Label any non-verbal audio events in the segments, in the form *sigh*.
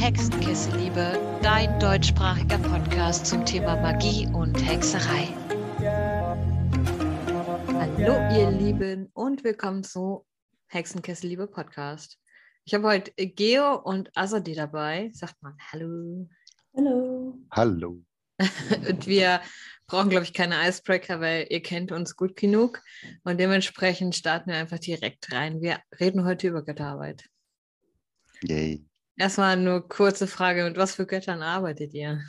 Hexenkessel-Liebe, dein deutschsprachiger Podcast zum Thema Magie und Hexerei. Hallo ihr Lieben und willkommen zu Hexenkessel-Liebe Podcast. Ich habe heute Geo und Azadi dabei. Sagt mal Hallo. Hallo. Hallo. *laughs* und wir brauchen, glaube ich, keine Icebreaker, weil ihr kennt uns gut genug. Und dementsprechend starten wir einfach direkt rein. Wir reden heute über Götterarbeit. Yay. Erstmal nur kurze Frage: Mit was für Göttern arbeitet ihr?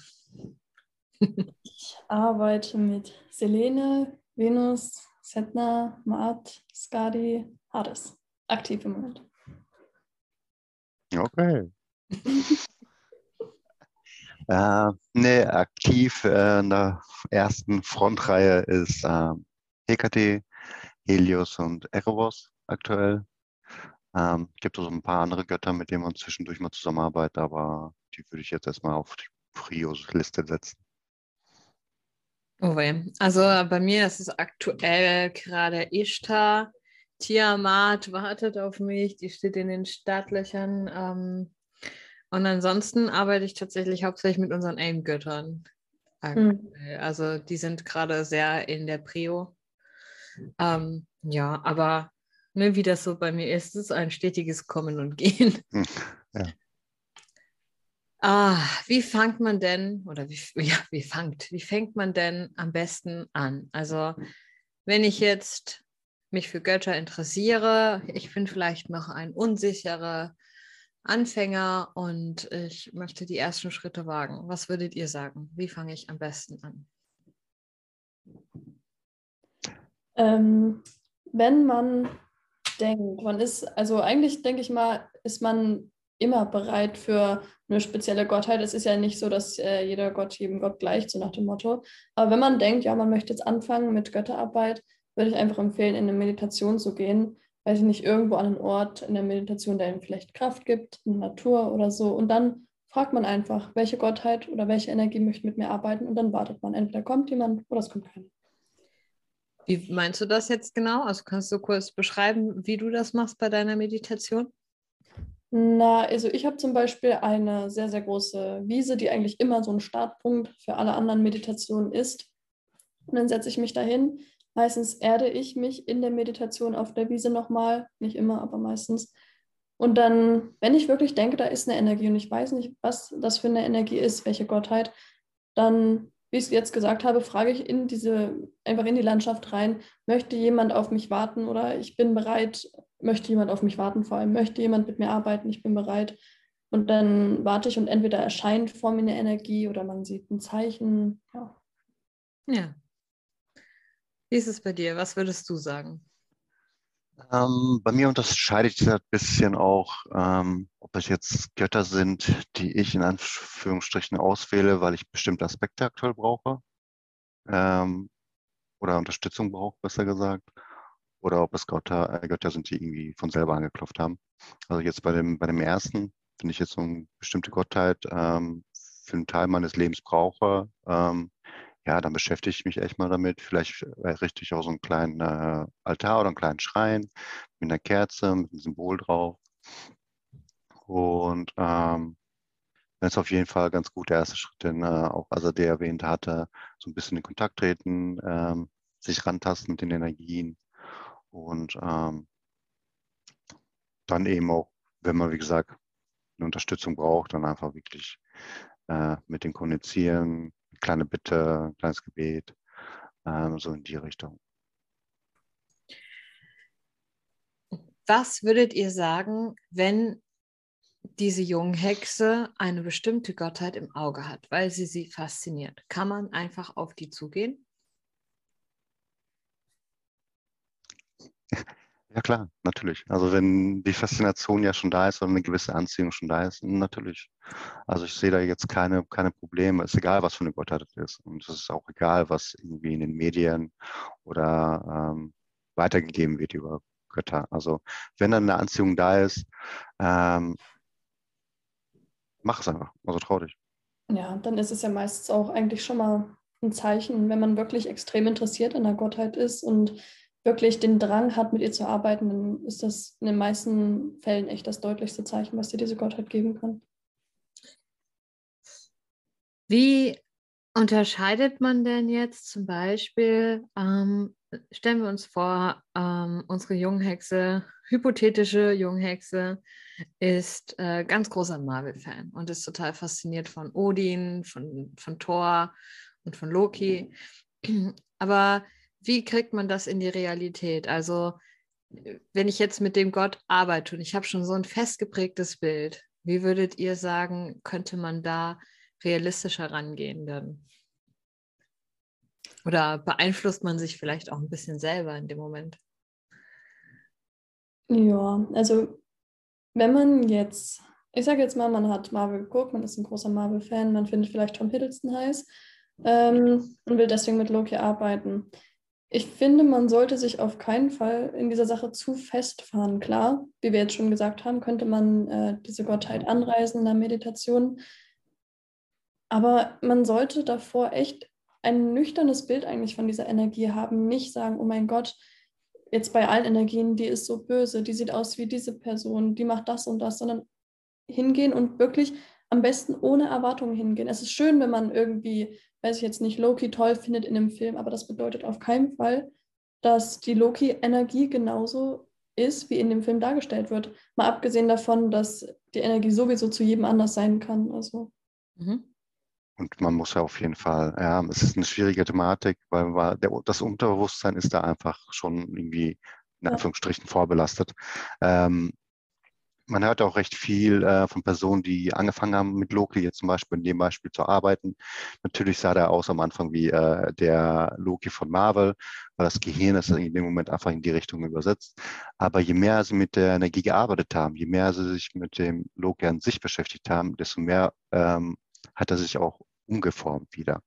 ich arbeite mit Selene, Venus, Setna, Maat, Skadi, Hades. Aktiv im Moment. Okay. *laughs* äh, ne, aktiv äh, in der ersten Frontreihe ist äh, Hekate, Helios und Erebos aktuell. Ähm, gibt es ein paar andere Götter, mit denen man zwischendurch mal zusammenarbeitet, aber die würde ich jetzt erstmal auf die Prios-Liste setzen. Oh weh. Also bei mir ist es aktuell gerade Ishtar. Tiamat wartet auf mich, die steht in den Startlöchern. Ähm, und ansonsten arbeite ich tatsächlich hauptsächlich mit unseren AIM-Göttern. Mhm. Also die sind gerade sehr in der Prio. Ähm, ja, aber ne, wie das so bei mir ist, ist ein stetiges Kommen und Gehen. *laughs* Hm, ja. Ah, wie fängt man denn, oder wie, *laughs* ja, wie fängt, wie fängt man denn am besten an? Also, wenn ich jetzt mich für Götter interessiere, ich bin vielleicht noch ein unsicherer Anfänger und ich möchte die ersten Schritte wagen. Was würdet ihr sagen? Wie fange ich am besten an? Ähm, wenn man denkt. Man ist, also eigentlich denke ich mal, ist man immer bereit für eine spezielle Gottheit. Es ist ja nicht so, dass äh, jeder Gott jedem Gott gleicht, so nach dem Motto. Aber wenn man denkt, ja, man möchte jetzt anfangen mit Götterarbeit, würde ich einfach empfehlen, in eine Meditation zu gehen. Weiß ich nicht, irgendwo an einen Ort in der Meditation, der ihm vielleicht Kraft gibt, in der Natur oder so. Und dann fragt man einfach, welche Gottheit oder welche Energie möchte mit mir arbeiten. Und dann wartet man. Entweder kommt jemand oder es kommt keiner. Wie meinst du das jetzt genau? Also kannst du kurz beschreiben, wie du das machst bei deiner Meditation? Na, also ich habe zum Beispiel eine sehr, sehr große Wiese, die eigentlich immer so ein Startpunkt für alle anderen Meditationen ist. Und dann setze ich mich dahin. Meistens erde ich mich in der Meditation auf der Wiese nochmal. Nicht immer, aber meistens. Und dann, wenn ich wirklich denke, da ist eine Energie und ich weiß nicht, was das für eine Energie ist, welche Gottheit, dann wie ich es jetzt gesagt habe, frage ich in diese, einfach in die Landschaft rein, möchte jemand auf mich warten oder ich bin bereit, möchte jemand auf mich warten, vor allem möchte jemand mit mir arbeiten, ich bin bereit. Und dann warte ich und entweder erscheint vor mir eine Energie oder man sieht ein Zeichen. Ja. ja. Wie ist es bei dir? Was würdest du sagen? Ähm, bei mir unterscheidet sich das ein bisschen auch, ähm, ob es jetzt Götter sind, die ich in Anführungsstrichen auswähle, weil ich bestimmte Aspekte aktuell brauche ähm, oder Unterstützung brauche, besser gesagt, oder ob es Götter, äh, Götter sind, die irgendwie von selber angeklopft haben. Also jetzt bei dem, bei dem ersten, wenn ich jetzt so eine bestimmte Gottheit ähm, für einen Teil meines Lebens brauche, ähm, ja, dann beschäftige ich mich echt mal damit. Vielleicht richte ich auch so einen kleinen äh, Altar oder einen kleinen Schrein mit einer Kerze, mit einem Symbol drauf. Und ähm, das ist auf jeden Fall ganz gut der erste Schritt, den äh, auch Azadeh erwähnt hatte, so ein bisschen in Kontakt treten, ähm, sich rantasten mit den Energien und ähm, dann eben auch, wenn man, wie gesagt, eine Unterstützung braucht, dann einfach wirklich äh, mit dem Kommunizieren, kleine Bitte, kleines Gebet, ähm, so in die Richtung. Was würdet ihr sagen, wenn diese Junghexe eine bestimmte Gottheit im Auge hat, weil sie sie fasziniert? Kann man einfach auf die zugehen? *laughs* Ja klar, natürlich. Also wenn die Faszination ja schon da ist oder eine gewisse Anziehung schon da ist, natürlich. Also ich sehe da jetzt keine, keine Probleme. Es ist egal, was für eine Gottheit ist. Und es ist auch egal, was irgendwie in den Medien oder ähm, weitergegeben wird über Götter. Also wenn dann eine Anziehung da ist, ähm, mach es einfach. Also trau dich. Ja, dann ist es ja meistens auch eigentlich schon mal ein Zeichen, wenn man wirklich extrem interessiert an der Gottheit ist und wirklich den Drang hat, mit ihr zu arbeiten, dann ist das in den meisten Fällen echt das deutlichste Zeichen, was dir diese Gottheit geben kann. Wie unterscheidet man denn jetzt zum Beispiel, ähm, stellen wir uns vor, ähm, unsere Junghexe, hypothetische Junghexe, ist äh, ganz großer Marvel-Fan und ist total fasziniert von Odin, von, von Thor und von Loki. Aber wie kriegt man das in die Realität? Also, wenn ich jetzt mit dem Gott arbeite und ich habe schon so ein festgeprägtes Bild, wie würdet ihr sagen, könnte man da realistischer rangehen dann? Oder beeinflusst man sich vielleicht auch ein bisschen selber in dem Moment? Ja, also wenn man jetzt, ich sage jetzt mal, man hat Marvel geguckt, man ist ein großer Marvel-Fan, man findet vielleicht Tom Hiddleston heiß ähm, und will deswegen mit Loki arbeiten. Ich finde, man sollte sich auf keinen Fall in dieser Sache zu festfahren. Klar, wie wir jetzt schon gesagt haben, könnte man äh, diese Gottheit anreisen in der Meditation. Aber man sollte davor echt ein nüchternes Bild eigentlich von dieser Energie haben. Nicht sagen, oh mein Gott, jetzt bei allen Energien, die ist so böse, die sieht aus wie diese Person, die macht das und das, sondern hingehen und wirklich am besten ohne Erwartungen hingehen. Es ist schön, wenn man irgendwie, weiß ich jetzt nicht, Loki toll findet in einem Film, aber das bedeutet auf keinen Fall, dass die Loki-Energie genauso ist, wie in dem Film dargestellt wird. Mal abgesehen davon, dass die Energie sowieso zu jedem anders sein kann. Also. Mhm. Und man muss ja auf jeden Fall, ja, es ist eine schwierige Thematik, weil der, das Unterbewusstsein ist da einfach schon irgendwie in Anführungsstrichen vorbelastet. Ähm, man hört auch recht viel äh, von Personen, die angefangen haben mit Loki, jetzt zum Beispiel in dem Beispiel zu arbeiten. Natürlich sah der aus am Anfang wie äh, der Loki von Marvel, weil das Gehirn ist in dem Moment einfach in die Richtung übersetzt. Aber je mehr sie mit der Energie gearbeitet haben, je mehr sie sich mit dem Loki an sich beschäftigt haben, desto mehr ähm, hat er sich auch umgeformt wieder.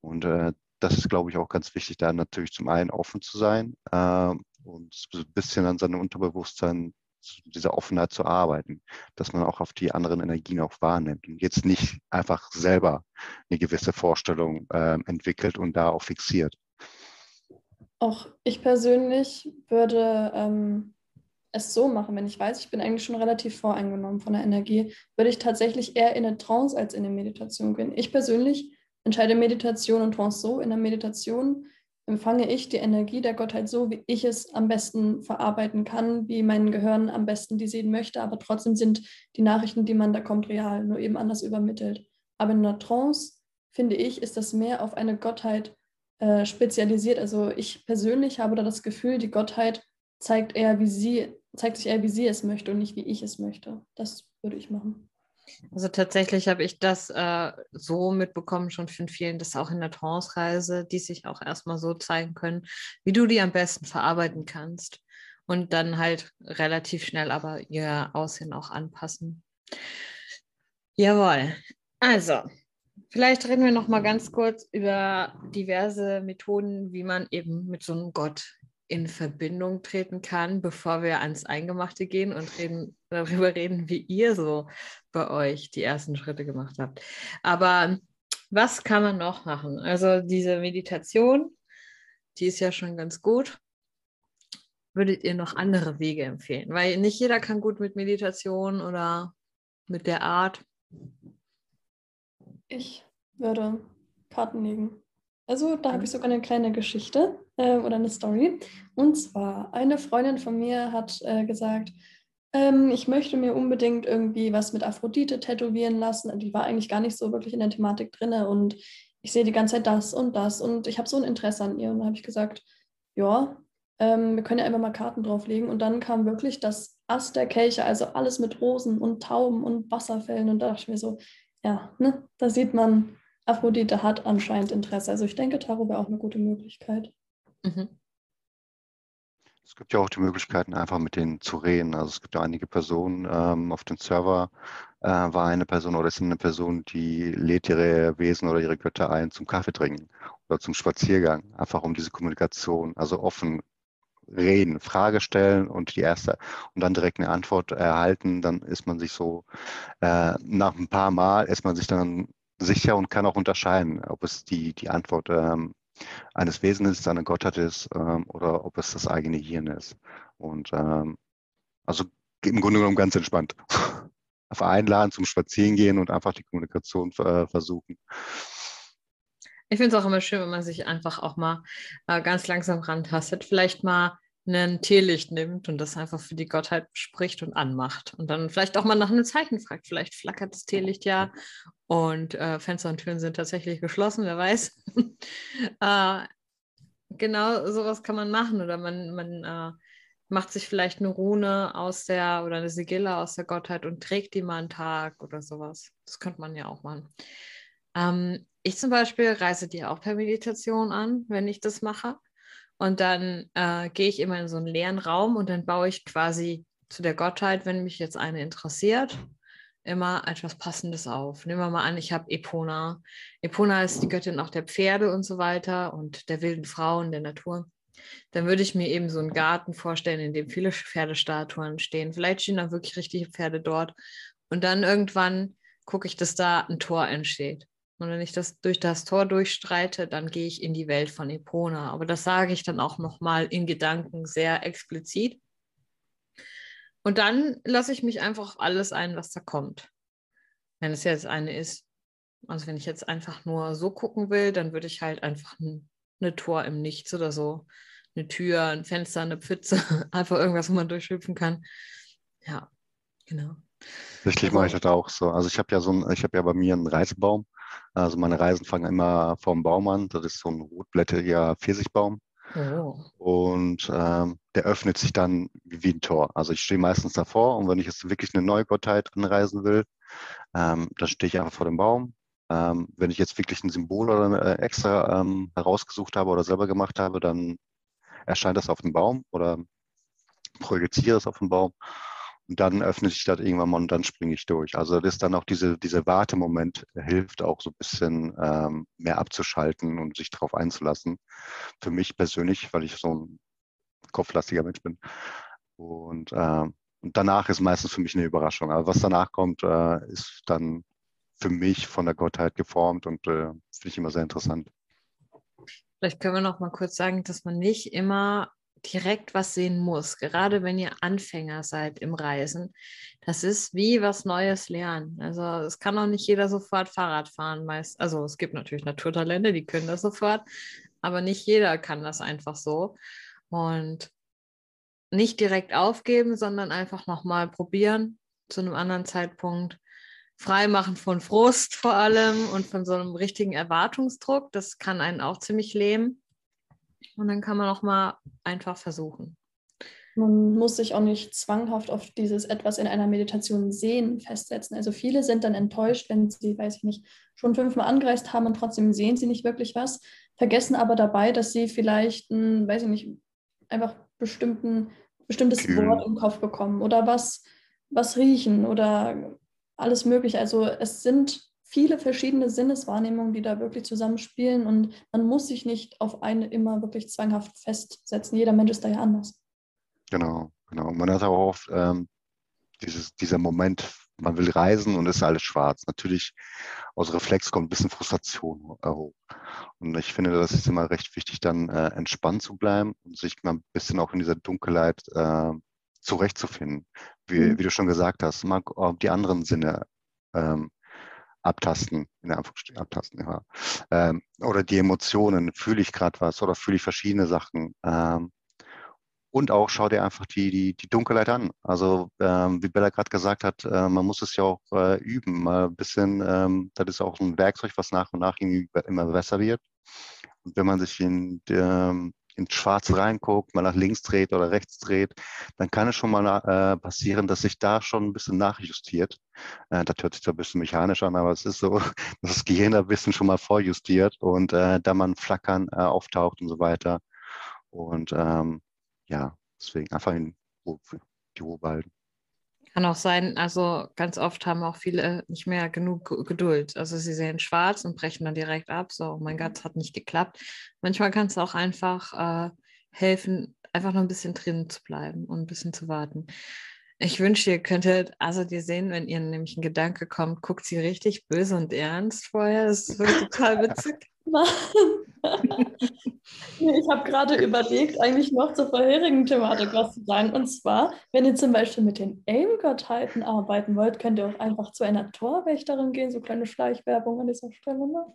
Und äh, das ist, glaube ich, auch ganz wichtig, da natürlich zum einen offen zu sein äh, und ein bisschen an seinem Unterbewusstsein dieser Offenheit zu arbeiten, dass man auch auf die anderen Energien auch wahrnimmt und jetzt nicht einfach selber eine gewisse Vorstellung äh, entwickelt und da auch fixiert. Auch ich persönlich würde ähm, es so machen, wenn ich weiß, ich bin eigentlich schon relativ voreingenommen von der Energie, würde ich tatsächlich eher in eine Trance als in eine Meditation gehen. Ich persönlich entscheide Meditation und Trance so. In der Meditation empfange ich die Energie der Gottheit so, wie ich es am besten verarbeiten kann, wie mein Gehirn am besten die sehen möchte, aber trotzdem sind die Nachrichten, die man da kommt, real, nur eben anders übermittelt. Aber in einer Trance, finde ich, ist das mehr auf eine Gottheit äh, spezialisiert. Also ich persönlich habe da das Gefühl, die Gottheit zeigt eher, wie sie, zeigt sich eher, wie sie es möchte und nicht, wie ich es möchte. Das würde ich machen. Also tatsächlich habe ich das äh, so mitbekommen, schon von vielen, dass auch in der Trance-Reise, die sich auch erstmal so zeigen können, wie du die am besten verarbeiten kannst und dann halt relativ schnell aber ihr Aussehen auch anpassen. Jawohl. Also, vielleicht reden wir noch mal ganz kurz über diverse Methoden, wie man eben mit so einem Gott in Verbindung treten kann, bevor wir ans Eingemachte gehen und reden, darüber reden, wie ihr so bei euch die ersten Schritte gemacht habt. Aber was kann man noch machen? Also diese Meditation, die ist ja schon ganz gut. Würdet ihr noch andere Wege empfehlen? Weil nicht jeder kann gut mit Meditation oder mit der Art. Ich würde Karten legen. Also da habe ich sogar eine kleine Geschichte äh, oder eine Story. Und zwar, eine Freundin von mir hat äh, gesagt, ähm, ich möchte mir unbedingt irgendwie was mit Aphrodite tätowieren lassen. Die war eigentlich gar nicht so wirklich in der Thematik drin und ich sehe die ganze Zeit das und das und ich habe so ein Interesse an ihr. Und da habe ich gesagt, ja, ähm, wir können ja einfach mal Karten drauflegen. Und dann kam wirklich das Ast der Kelche, also alles mit Rosen und Tauben und Wasserfällen. Und da dachte ich mir so, ja, ne, da sieht man, Aphrodite hat anscheinend Interesse. Also ich denke, Tarot wäre auch eine gute Möglichkeit. Mhm. Es gibt ja auch die Möglichkeiten, einfach mit denen zu reden. Also es gibt ja einige Personen ähm, auf dem Server, äh, war eine Person oder ist eine Person, die lädt ihre Wesen oder ihre Götter ein zum Kaffee trinken oder zum Spaziergang, einfach um diese Kommunikation, also offen reden, Frage stellen und die erste und dann direkt eine Antwort erhalten, dann ist man sich so äh, nach ein paar Mal ist man sich dann sicher und kann auch unterscheiden, ob es die, die Antwort ähm, eines Wesens ist, eine Gottheit ist ähm, oder ob es das eigene Hirn ist. Und ähm, also im Grunde genommen ganz entspannt. *laughs* einfach einladen zum Spazierengehen und einfach die Kommunikation äh, versuchen. Ich finde es auch immer schön, wenn man sich einfach auch mal äh, ganz langsam rantastet. Vielleicht mal ein Teelicht nimmt und das einfach für die Gottheit spricht und anmacht. Und dann vielleicht auch mal nach einem Zeichen fragt. Vielleicht flackert das Teelicht ja und äh, Fenster und Türen sind tatsächlich geschlossen, wer weiß. *laughs* äh, genau sowas kann man machen. Oder man, man äh, macht sich vielleicht eine Rune aus der oder eine Sigille aus der Gottheit und trägt die mal einen Tag oder sowas. Das könnte man ja auch machen. Ähm, ich zum Beispiel reise dir auch per Meditation an, wenn ich das mache. Und dann äh, gehe ich immer in so einen leeren Raum und dann baue ich quasi zu der Gottheit, wenn mich jetzt eine interessiert, immer etwas Passendes auf. Nehmen wir mal an, ich habe Epona. Epona ist die Göttin auch der Pferde und so weiter und der wilden Frauen, der Natur. Dann würde ich mir eben so einen Garten vorstellen, in dem viele Pferdestatuen stehen. Vielleicht stehen auch wirklich richtige Pferde dort. Und dann irgendwann gucke ich, dass da ein Tor entsteht. Und wenn ich das durch das Tor durchstreite, dann gehe ich in die Welt von Epona. Aber das sage ich dann auch nochmal in Gedanken sehr explizit. Und dann lasse ich mich einfach auf alles ein, was da kommt. Wenn es jetzt eine ist, also wenn ich jetzt einfach nur so gucken will, dann würde ich halt einfach ein, eine Tor im Nichts oder so, eine Tür, ein Fenster, eine Pfütze, *laughs* einfach irgendwas, wo man durchhüpfen kann. Ja, genau. Tatsächlich mache ich das auch so. Also ich habe ja so ein, ich habe ja bei mir einen Reisebaum also meine Reisen fangen immer vom Baum an. Das ist so ein rotblättriger Pfirsichbaum. Oh. Und ähm, der öffnet sich dann wie ein Tor. Also ich stehe meistens davor und wenn ich jetzt wirklich eine neue Gottheit anreisen will, ähm, dann stehe ich einfach vor dem Baum. Ähm, wenn ich jetzt wirklich ein Symbol oder äh, extra ähm, herausgesucht habe oder selber gemacht habe, dann erscheint das auf dem Baum oder projiziere es auf dem Baum. Und dann öffnet sich das irgendwann mal und dann springe ich durch. Also das ist dann auch diese, diese Wartemoment hilft auch so ein bisschen ähm, mehr abzuschalten und sich darauf einzulassen. Für mich persönlich, weil ich so ein kopflastiger Mensch bin. Und, äh, und danach ist meistens für mich eine Überraschung. Aber was danach kommt, äh, ist dann für mich von der Gottheit geformt und äh, finde ich immer sehr interessant. Vielleicht können wir noch mal kurz sagen, dass man nicht immer direkt was sehen muss, gerade wenn ihr Anfänger seid im Reisen. Das ist wie was Neues lernen. Also es kann auch nicht jeder sofort Fahrrad fahren. Meist, also es gibt natürlich Naturtalente, die können das sofort, aber nicht jeder kann das einfach so. Und nicht direkt aufgeben, sondern einfach nochmal probieren zu einem anderen Zeitpunkt. Freimachen von Frust vor allem und von so einem richtigen Erwartungsdruck. Das kann einen auch ziemlich lähmen. Und dann kann man auch mal einfach versuchen. Man muss sich auch nicht zwanghaft auf dieses etwas in einer Meditation sehen festsetzen. Also viele sind dann enttäuscht, wenn sie, weiß ich nicht, schon fünfmal angereist haben und trotzdem sehen sie nicht wirklich was, vergessen aber dabei, dass sie vielleicht ein, weiß ich nicht, einfach bestimmten, bestimmtes okay. Wort im Kopf bekommen oder was, was riechen oder alles mögliche. Also es sind viele verschiedene Sinneswahrnehmungen, die da wirklich zusammenspielen und man muss sich nicht auf eine immer wirklich zwanghaft festsetzen. Jeder Mensch ist da ja anders. Genau, genau. Man hat auch oft ähm, dieses, dieser Moment, man will reisen und ist alles schwarz. Natürlich aus Reflex kommt ein bisschen Frustration hoch. Und ich finde, das ist immer recht wichtig, dann äh, entspannt zu bleiben und sich mal ein bisschen auch in dieser Dunkelheit äh, zurechtzufinden. Wie, mhm. wie, du schon gesagt hast, mal die anderen Sinne ähm, abtasten, in der Anführungsstrichen abtasten, ja. Ähm, oder die Emotionen, fühle ich gerade was oder fühle ich verschiedene Sachen. Ähm, und auch schau dir einfach die, die, die Dunkelheit an. Also ähm, wie Bella gerade gesagt hat, äh, man muss es ja auch äh, üben, mal ein bisschen, ähm, das ist auch ein Werkzeug, was nach und nach immer besser wird. Und wenn man sich in der, ins Schwarz reinguckt, mal nach links dreht oder rechts dreht, dann kann es schon mal äh, passieren, dass sich da schon ein bisschen nachjustiert. Äh, das hört sich zwar ein bisschen mechanisch an, aber es ist so, *laughs* dass das Gehirn ein bisschen schon mal vorjustiert und äh, da man Flackern äh, auftaucht und so weiter. Und ähm, ja, deswegen einfach in die Ruhe behalten. Kann auch sein, also ganz oft haben auch viele nicht mehr genug Geduld. Also sie sehen schwarz und brechen dann direkt ab. So, oh mein Gott, es hat nicht geklappt. Manchmal kann es auch einfach äh, helfen, einfach noch ein bisschen drin zu bleiben und ein bisschen zu warten. Ich wünsche, ihr könntet also dir sehen, wenn ihr nämlich ein Gedanke kommt, guckt sie richtig böse und ernst vorher. Das ist wirklich total *laughs* witzig. *laughs* ich habe gerade überlegt, eigentlich noch zur vorherigen Thematik was zu sagen. Und zwar, wenn ihr zum Beispiel mit den Aim-Gottheiten arbeiten wollt, könnt ihr auch einfach zu einer Torwächterin gehen. So kleine Schleichwerbung an dieser Stelle. Ne?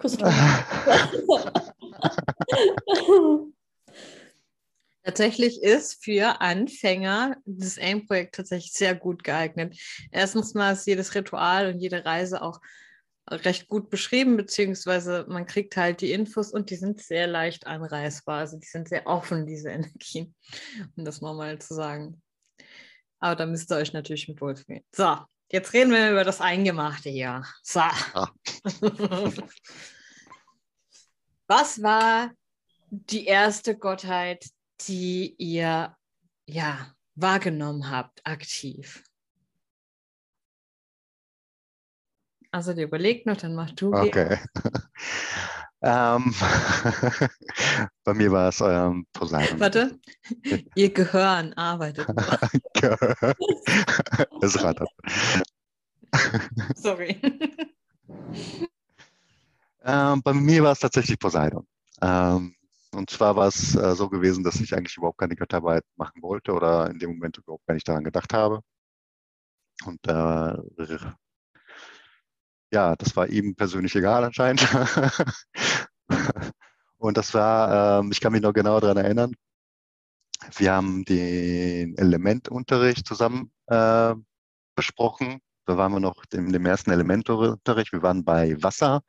*laughs* Tatsächlich ist für Anfänger das AIM-Projekt tatsächlich sehr gut geeignet. Erstens mal ist jedes Ritual und jede Reise auch recht gut beschrieben, beziehungsweise man kriegt halt die Infos und die sind sehr leicht anreißbar. Also die sind sehr offen, diese *laughs* Energien, um das mal zu sagen. Aber da müsst ihr euch natürlich mit wohlfühlen. So, jetzt reden wir über das Eingemachte hier. So. Ah. *laughs* Was war die erste Gottheit, die ihr ja wahrgenommen habt, aktiv? Also die überlegt noch, dann mach du. Okay. *laughs* ähm, *laughs* bei mir war es ähm, Poseidon. Warte, ihr Gehirn arbeitet. *laughs* es rattert. Sorry. Ähm, bei mir war es tatsächlich Poseidon. Ähm, und zwar war es äh, so gewesen, dass ich eigentlich überhaupt keine Götterarbeit machen wollte oder in dem Moment überhaupt gar nicht daran gedacht habe. Und äh, ja, das war ihm persönlich egal anscheinend. *laughs* und das war, ähm, ich kann mich noch genau daran erinnern, wir haben den Elementunterricht zusammen äh, besprochen. Da waren wir noch in dem ersten Elementunterricht. Wir waren bei Wasser.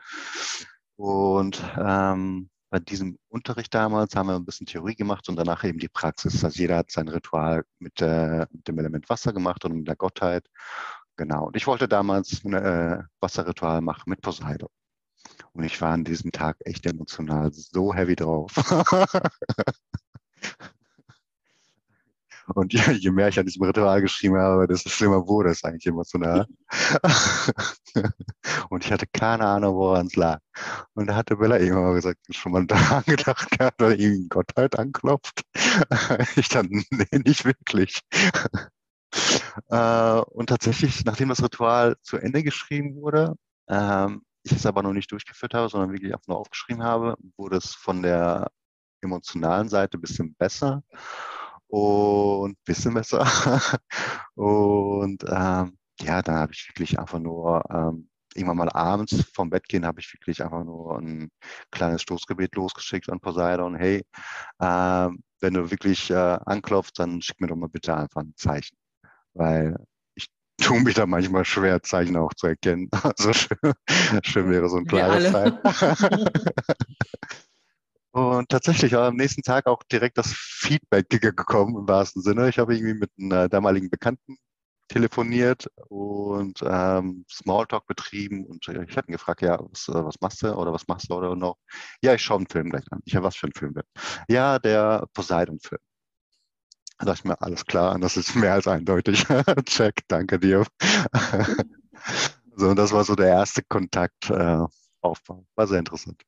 Und ähm, bei diesem Unterricht damals haben wir ein bisschen Theorie gemacht und danach eben die Praxis. Also jeder hat sein Ritual mit, äh, mit dem Element Wasser gemacht und mit der Gottheit. Genau. Und ich wollte damals ein äh, Wasserritual machen mit Poseidon. Und ich war an diesem Tag echt emotional so heavy drauf. *laughs* Und je, je, mehr ich an diesem Ritual geschrieben habe, desto schlimmer wurde es eigentlich emotional. *laughs* und ich hatte keine Ahnung, woran es lag. Und da hatte Bella irgendwann mal gesagt, schon mal *laughs* daran gedacht gehabt, weil irgendwie Gottheit anklopft. ich dann, nee, nicht wirklich. Äh, und tatsächlich, nachdem das Ritual zu Ende geschrieben wurde, ähm, ich es aber noch nicht durchgeführt habe, sondern wirklich einfach nur aufgeschrieben habe, wurde es von der emotionalen Seite ein bisschen besser und ein bisschen besser. *laughs* und ähm, ja, dann habe ich wirklich einfach nur ähm, irgendwann mal abends vom Bett gehen, habe ich wirklich einfach nur ein kleines Stoßgebet losgeschickt an Poseidon. Hey, ähm, wenn du wirklich äh, anklopfst, dann schick mir doch mal bitte einfach ein Zeichen weil ich tue mich da manchmal schwer, Zeichen auch zu erkennen. *laughs* Also schön, schön wäre so ein klares *laughs* Zeichen. Und tatsächlich war am nächsten Tag auch direkt das Feedback gekommen im wahrsten Sinne. Ich habe irgendwie mit einem damaligen Bekannten telefoniert und ähm, Smalltalk betrieben und ich hatte ihn gefragt, ja, was, äh, was machst du oder was machst du oder noch? Ja, ich schaue einen Film gleich an. Ich habe was für einen Film denn? Ja, der Poseidon-Film. Da dachte ich mir, alles klar, das ist mehr als eindeutig. *laughs* Check, danke dir. so, und das war so der erste Kontaktaufbau. Äh, war sehr interessant.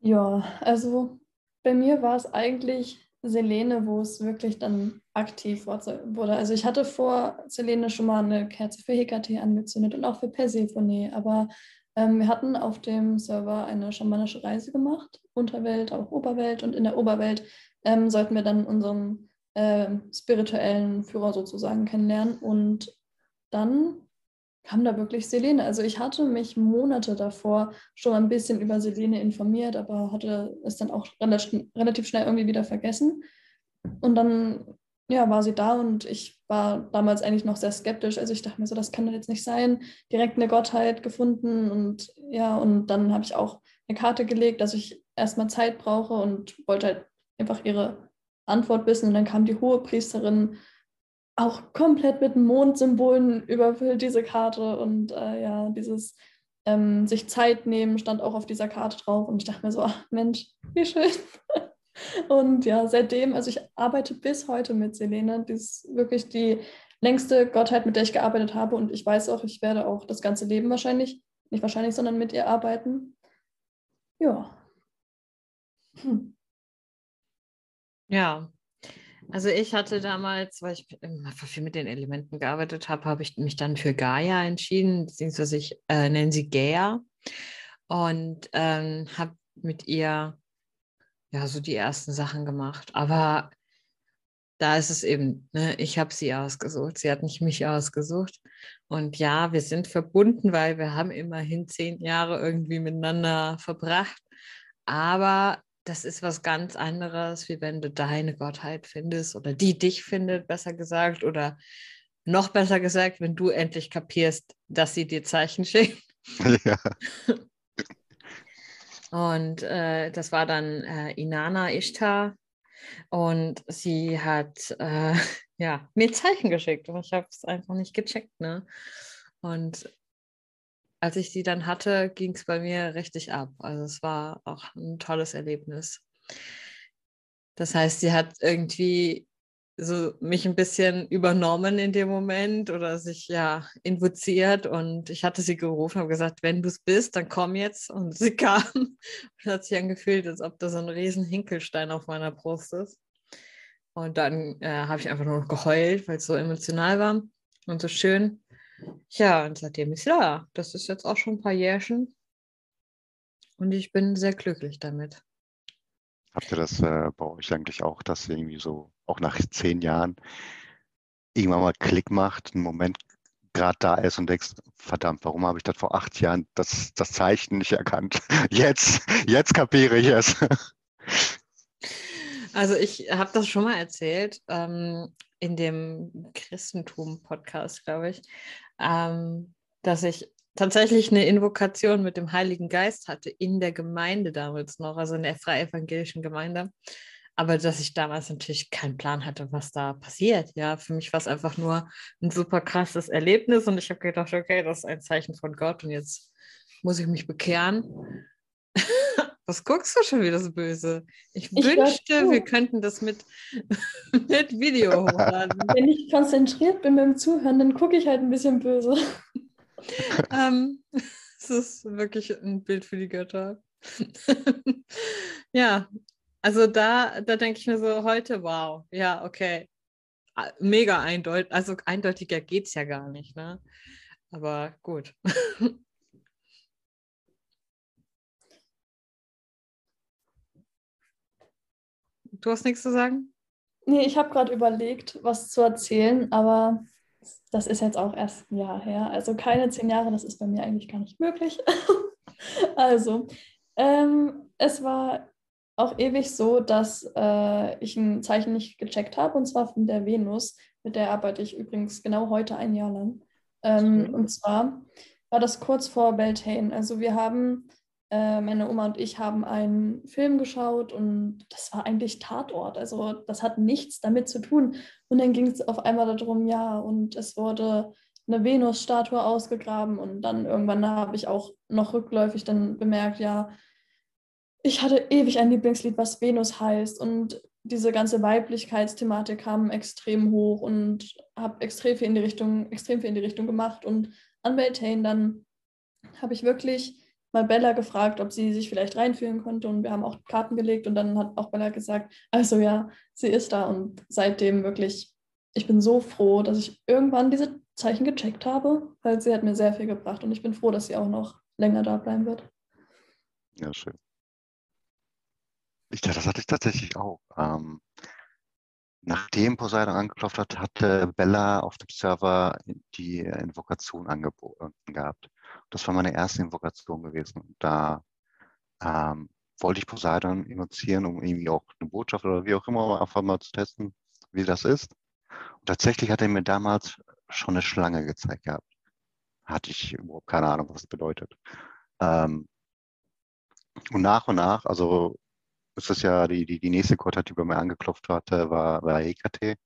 Ja, also bei mir war es eigentlich Selene, wo es wirklich dann aktiv wurde. Also ich hatte vor Selene schon mal eine Kerze für Hekate angezündet und auch für Persephone, aber ähm, wir hatten auf dem Server eine schamanische Reise gemacht, Unterwelt, auch Oberwelt und in der Oberwelt ähm, sollten wir dann unseren äh, spirituellen Führer sozusagen kennenlernen. Und dann kam da wirklich Selene. Also ich hatte mich Monate davor schon ein bisschen über Selene informiert, aber hatte es dann auch relativ schnell irgendwie wieder vergessen. Und dann ja, war sie da und ich war damals eigentlich noch sehr skeptisch. Also ich dachte mir so, das kann doch jetzt nicht sein. Direkt eine Gottheit gefunden und ja, und dann habe ich auch eine Karte gelegt, dass ich erstmal Zeit brauche und wollte halt einfach ihre Antwort wissen. Und dann kam die hohe Priesterin auch komplett mit Mondsymbolen überfüllt, diese Karte. Und äh, ja, dieses ähm, sich Zeit nehmen stand auch auf dieser Karte drauf. Und ich dachte mir so, ach Mensch, wie schön. *laughs* und ja, seitdem, also ich arbeite bis heute mit Selene. Die ist wirklich die längste Gottheit, mit der ich gearbeitet habe. Und ich weiß auch, ich werde auch das ganze Leben wahrscheinlich, nicht wahrscheinlich, sondern mit ihr arbeiten. Ja. Hm. Ja, also ich hatte damals, weil ich einfach viel mit den Elementen gearbeitet habe, habe ich mich dann für Gaia entschieden, beziehungsweise ich äh, nenne sie Gaia. und ähm, habe mit ihr ja so die ersten Sachen gemacht. Aber da ist es eben, ne, ich habe sie ausgesucht, sie hat nicht mich ausgesucht. Und ja, wir sind verbunden, weil wir haben immerhin zehn Jahre irgendwie miteinander verbracht. Aber das ist was ganz anderes, wie wenn du deine Gottheit findest oder die dich findet, besser gesagt, oder noch besser gesagt, wenn du endlich kapierst, dass sie dir Zeichen *laughs* schickt. Ja. Und äh, das war dann äh, Inanna Ishtar. Und sie hat äh, *laughs* ja, mir Zeichen geschickt und ich habe es einfach nicht gecheckt. Ne? Und als ich sie dann hatte, ging es bei mir richtig ab. Also es war auch ein tolles Erlebnis. Das heißt, sie hat irgendwie so mich ein bisschen übernommen in dem Moment oder sich ja invoziert und ich hatte sie gerufen, habe gesagt, wenn du es bist, dann komm jetzt und sie *laughs* kam und hat sich angefühlt, als ob da so ein riesen Hinkelstein auf meiner Brust ist. Und dann äh, habe ich einfach nur geheult, weil es so emotional war und so schön. Ja, und seitdem ist da. Das ist jetzt auch schon ein paar Jährchen und ich bin sehr glücklich damit. Habt ihr das äh, bei euch eigentlich auch, dass irgendwie so, auch nach zehn Jahren, irgendwann mal Klick macht, ein Moment gerade da ist und denkst, verdammt, warum habe ich das vor acht Jahren das, das Zeichen nicht erkannt? *laughs* Jetzt, jetzt kapiere ich es. *laughs* Also ich habe das schon mal erzählt ähm, in dem Christentum-Podcast, glaube ich, ähm, dass ich tatsächlich eine Invokation mit dem Heiligen Geist hatte in der Gemeinde damals noch, also in der freie evangelischen Gemeinde. Aber dass ich damals natürlich keinen Plan hatte, was da passiert. Ja, für mich war es einfach nur ein super krasses Erlebnis und ich habe gedacht, okay, das ist ein Zeichen von Gott und jetzt muss ich mich bekehren. Was guckst du schon wieder so böse? Ich, ich wünschte, wir könnten das mit, *laughs* mit Video hochladen. *laughs* Wenn ich konzentriert bin beim Zuhören, dann gucke ich halt ein bisschen böse *laughs* ähm, es ist wirklich ein Bild für die Götter. ja, also da, da denke ich mir so heute, wow, ja, okay. Mega eindeutig, also eindeutiger geht es ja gar nicht, ne? Aber gut. Du hast nichts zu sagen? Nee, ich habe gerade überlegt, was zu erzählen, aber das ist jetzt auch erst ein Jahr her. Also keine zehn Jahre, das ist bei mir eigentlich gar nicht möglich. *laughs* also, ähm, es war auch ewig so, dass äh, ich ein Zeichen nicht gecheckt habe, und zwar von der Venus. Mit der arbeite ich übrigens genau heute ein Jahr lang. Ähm, und zwar war das kurz vor Beltane. Also wir haben meine Oma und ich haben einen Film geschaut und das war eigentlich Tatort. Also das hat nichts damit zu tun. Und dann ging es auf einmal darum, ja, und es wurde eine Venus-Statue ausgegraben und dann irgendwann habe ich auch noch rückläufig dann bemerkt, ja, ich hatte ewig ein Lieblingslied, was Venus heißt und diese ganze Weiblichkeitsthematik kam extrem hoch und habe extrem viel in die Richtung, extrem viel in die Richtung gemacht und an Beltane dann habe ich wirklich mal Bella gefragt, ob sie sich vielleicht reinfühlen konnte und wir haben auch Karten gelegt und dann hat auch Bella gesagt, also ja, sie ist da und seitdem wirklich, ich bin so froh, dass ich irgendwann diese Zeichen gecheckt habe, weil sie hat mir sehr viel gebracht und ich bin froh, dass sie auch noch länger da bleiben wird. Ja, schön. Ich, das hatte ich tatsächlich auch. Ähm, nachdem Poseidon angeklopft hat, hatte Bella auf dem Server die Invokation angeboten gehabt. Das war meine erste Invokation gewesen. Da ähm, wollte ich Poseidon invozieren, um irgendwie auch eine Botschaft oder wie auch immer einfach mal zu testen, wie das ist. Und tatsächlich hat er mir damals schon eine Schlange gezeigt gehabt. Hatte ich überhaupt keine Ahnung, was das bedeutet. Ähm, und nach und nach, also ist das ja die, die, die nächste Quartal, die bei mir angeklopft hatte, war, war EKT.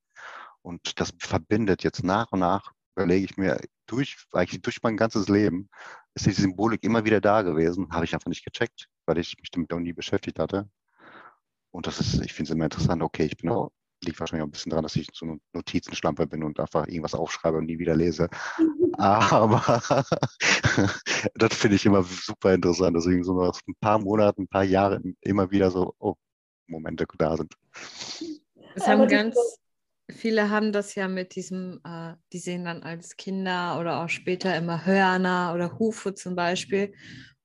Und das verbindet jetzt nach und nach überlege ich mir, durch, eigentlich durch mein ganzes Leben ist die Symbolik immer wieder da gewesen. Habe ich einfach nicht gecheckt, weil ich mich damit auch nie beschäftigt hatte. Und das ist, ich finde es immer interessant, okay, ich bin auch, liegt wahrscheinlich auch ein bisschen daran, dass ich so eine Notizenschlampe bin und einfach irgendwas aufschreibe und nie wieder lese. Aber *laughs* das finde ich immer super interessant, deswegen so nach ein paar Monaten, ein paar Jahren immer wieder so, oh, Momente da sind. Es haben ganz, viele haben das ja mit diesem, äh, die sehen dann als Kinder oder auch später immer Hörner oder Hufe zum Beispiel.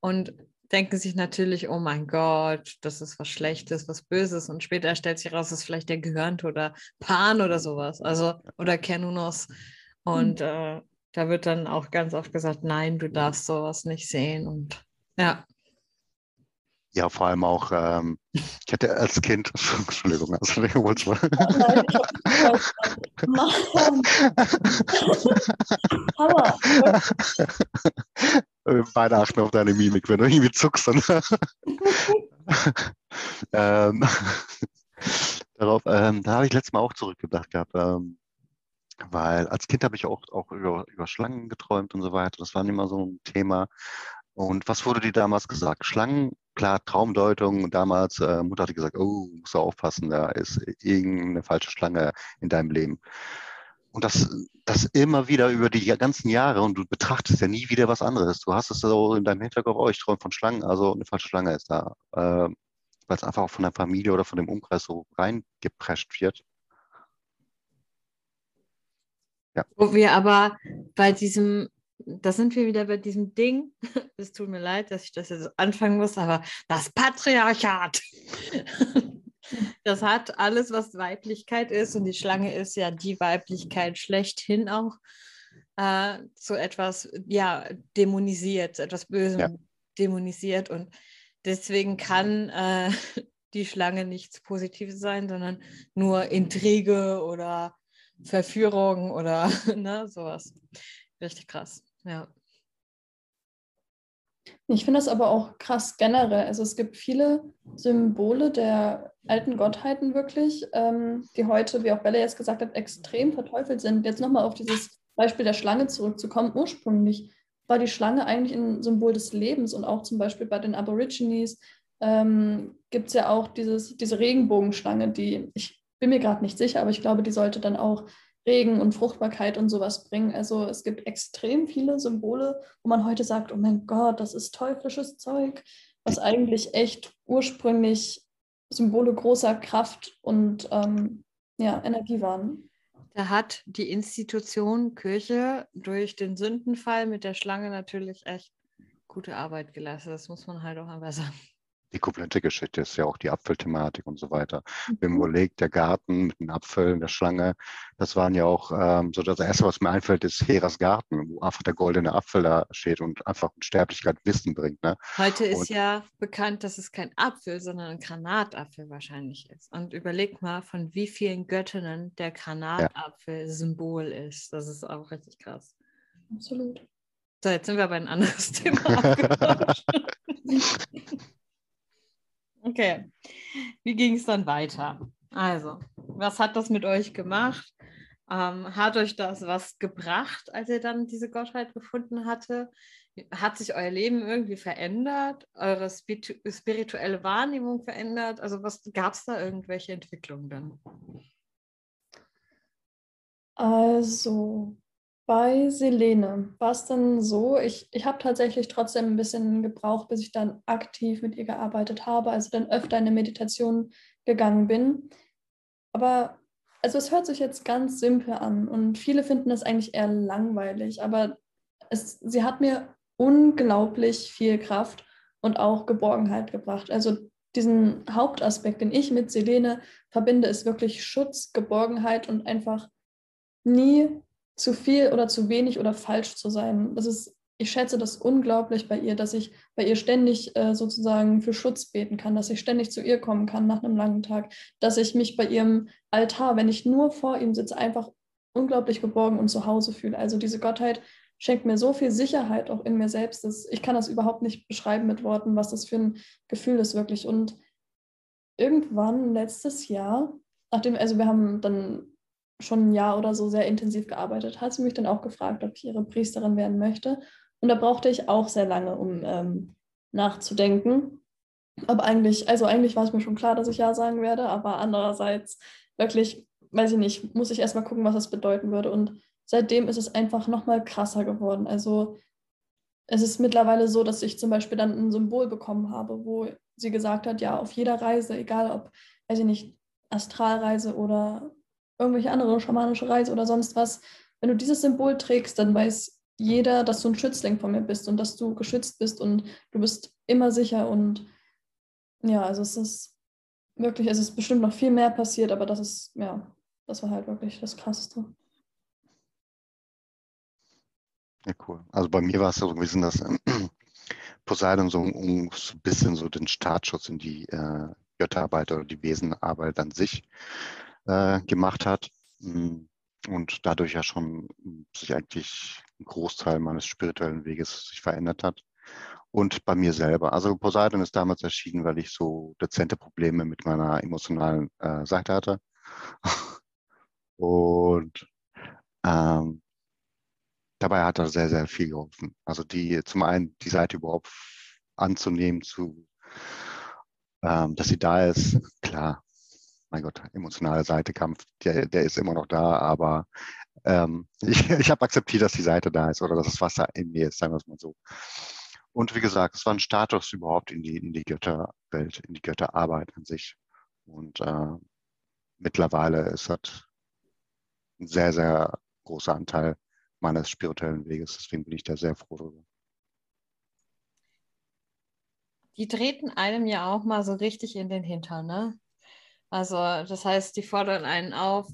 Und denken sich natürlich, oh mein Gott, das ist was Schlechtes, was Böses. Und später stellt sich raus, es ist vielleicht der Gehirnt oder Pan oder sowas. Also, oder Kernunos. Und mhm. äh, da wird dann auch ganz oft gesagt, nein, du darfst sowas nicht sehen. Und ja. Ja, vor allem auch, ähm, ich hatte als Kind, *laughs* Entschuldigung, Entschuldigung, hol's mal. *laughs* Mann. Hammer. Beide achten auf deine Mimik, wenn du irgendwie zuckst. Dann *laughs* ähm, darauf, ähm, da habe ich letztes Mal auch zurückgedacht gehabt. Ähm, weil als Kind habe ich auch, auch über, über Schlangen geträumt und so weiter. Das war immer so ein Thema. Und was wurde dir damals gesagt? Schlangen, klar, Traumdeutung. Damals, äh, Mutter hatte gesagt, oh, musst du aufpassen, da ist irgendeine falsche Schlange in deinem Leben. Und das, das immer wieder über die ganzen Jahre und du betrachtest ja nie wieder was anderes. Du hast es so in deinem Hinterkopf, oh, ich träume von Schlangen, also eine falsche Schlange ist da. Äh, weil es einfach auch von der Familie oder von dem Umkreis so reingeprescht wird. Ja. Wo wir aber bei diesem, da sind wir wieder bei diesem Ding, *laughs* es tut mir leid, dass ich das jetzt anfangen muss, aber das Patriarchat. *laughs* das hat alles, was Weiblichkeit ist und die Schlange ist ja die Weiblichkeit schlechthin auch äh, zu etwas, ja, dämonisiert, zu etwas Bösem ja. dämonisiert und deswegen kann äh, *laughs* die Schlange nichts Positives sein, sondern nur Intrige oder Verführung oder ne, sowas. Richtig krass, ja. Ich finde das aber auch krass generell. Also es gibt viele Symbole der alten Gottheiten wirklich, ähm, die heute, wie auch Bella jetzt gesagt hat, extrem verteufelt sind. Jetzt nochmal auf dieses Beispiel der Schlange zurückzukommen. Ursprünglich war die Schlange eigentlich ein Symbol des Lebens und auch zum Beispiel bei den Aborigines ähm, gibt es ja auch dieses, diese Regenbogenschlange, die ich bin mir gerade nicht sicher, aber ich glaube, die sollte dann auch Regen und Fruchtbarkeit und sowas bringen. Also es gibt extrem viele Symbole, wo man heute sagt, oh mein Gott, das ist teuflisches Zeug, was eigentlich echt ursprünglich Symbole großer Kraft und ähm, ja, Energie waren. Da hat die Institution Kirche durch den Sündenfall mit der Schlange natürlich echt gute Arbeit geleistet. Das muss man halt auch einmal sagen die komplette Geschichte ist ja auch die Apfelthematik und so weiter. Mhm. Wenn man überlegt, der Garten mit den Apfeln, der Schlange, das waren ja auch, ähm, so das Erste, was mir einfällt, ist Heras Garten, wo einfach der goldene Apfel da steht und einfach Unsterblichkeit Wissen bringt. Ne? Heute ist ja bekannt, dass es kein Apfel, sondern ein Granatapfel wahrscheinlich ist. Und überleg mal, von wie vielen Göttinnen der Granatapfel ja. Symbol ist. Das ist auch richtig krass. Absolut. So, jetzt sind wir bei ein anderes *laughs* Thema. *laughs* Okay, wie ging es dann weiter? Also, was hat das mit euch gemacht? Ähm, hat euch das was gebracht, als ihr dann diese Gottheit gefunden hatte? Hat sich euer Leben irgendwie verändert? Eure spirituelle Wahrnehmung verändert? Also was gab es da irgendwelche Entwicklungen dann? Also bei Selene war es dann so, ich, ich habe tatsächlich trotzdem ein bisschen gebraucht, bis ich dann aktiv mit ihr gearbeitet habe, also dann öfter in eine Meditation gegangen bin. Aber also es hört sich jetzt ganz simpel an und viele finden das eigentlich eher langweilig, aber es, sie hat mir unglaublich viel Kraft und auch Geborgenheit gebracht. Also diesen Hauptaspekt, den ich mit Selene verbinde, ist wirklich Schutz, Geborgenheit und einfach nie zu viel oder zu wenig oder falsch zu sein. Das ist, ich schätze das unglaublich bei ihr, dass ich bei ihr ständig äh, sozusagen für Schutz beten kann, dass ich ständig zu ihr kommen kann nach einem langen Tag, dass ich mich bei ihrem Altar, wenn ich nur vor ihm sitze, einfach unglaublich geborgen und zu Hause fühle. Also diese Gottheit schenkt mir so viel Sicherheit auch in mir selbst. Dass ich kann das überhaupt nicht beschreiben mit Worten, was das für ein Gefühl ist wirklich. Und irgendwann letztes Jahr, nachdem, also wir haben dann schon ein Jahr oder so sehr intensiv gearbeitet, hat sie mich dann auch gefragt, ob ich ihre Priesterin werden möchte. Und da brauchte ich auch sehr lange, um ähm, nachzudenken. Aber eigentlich, also eigentlich war es mir schon klar, dass ich Ja sagen werde, aber andererseits wirklich, weiß ich nicht, muss ich erstmal gucken, was das bedeuten würde. Und seitdem ist es einfach nochmal krasser geworden. Also es ist mittlerweile so, dass ich zum Beispiel dann ein Symbol bekommen habe, wo sie gesagt hat, ja, auf jeder Reise, egal ob, weiß ich nicht, Astralreise oder irgendwelche andere schamanische Reise oder sonst was, wenn du dieses Symbol trägst, dann weiß jeder, dass du ein Schützling von mir bist und dass du geschützt bist und du bist immer sicher und ja, also es ist wirklich, es ist bestimmt noch viel mehr passiert, aber das ist, ja, das war halt wirklich das Krasseste. Ja, cool. Also bei mir war es so gewesen, dass äh, *clears throat* Poseidon so, ein bisschen so den Startschuss in die äh, Götterarbeit oder die Wesenarbeit an sich äh, gemacht hat. Mm, und dadurch ja schon sich eigentlich ein Großteil meines spirituellen Weges sich verändert hat. Und bei mir selber. Also Poseidon ist damals erschienen, weil ich so dezente Probleme mit meiner emotionalen äh, Seite hatte. *laughs* Und ähm, dabei hat er sehr, sehr viel geholfen. Also die zum einen die Seite überhaupt anzunehmen, zu, ähm, dass sie da ist, *laughs* klar, mein Gott, emotionale Seitekampf, der, der ist immer noch da, aber ähm, *laughs* ich, ich habe akzeptiert, dass die Seite da ist oder dass das Wasser in mir ist, sagen wir es mal so. Und wie gesagt, es war ein Status überhaupt in die, in die Götterwelt, in die Götterarbeit an sich. Und äh, mittlerweile ist das ein sehr, sehr großer Anteil meines spirituellen Weges. Deswegen bin ich da sehr froh drüber. Die treten einem ja auch mal so richtig in den Hintern, ne? Also, das heißt, die fordern einen auf,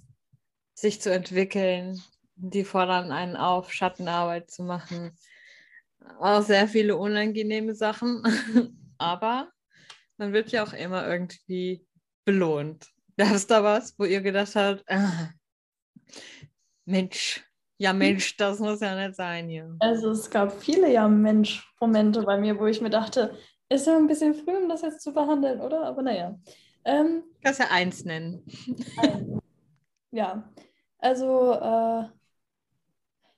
sich zu entwickeln. Die fordern einen auf, Schattenarbeit zu machen. Auch sehr viele unangenehme Sachen. *laughs* Aber man wird ja auch immer irgendwie belohnt. Gab es da was, wo ihr gedacht habt, ah, Mensch, ja Mensch, das muss ja nicht sein hier. Also es gab viele Ja Mensch-Momente bei mir, wo ich mir dachte, ist ja ein bisschen früh, um das jetzt zu behandeln, oder? Aber naja. Ähm, Kannst ja eins nennen. Ein, ja, also äh,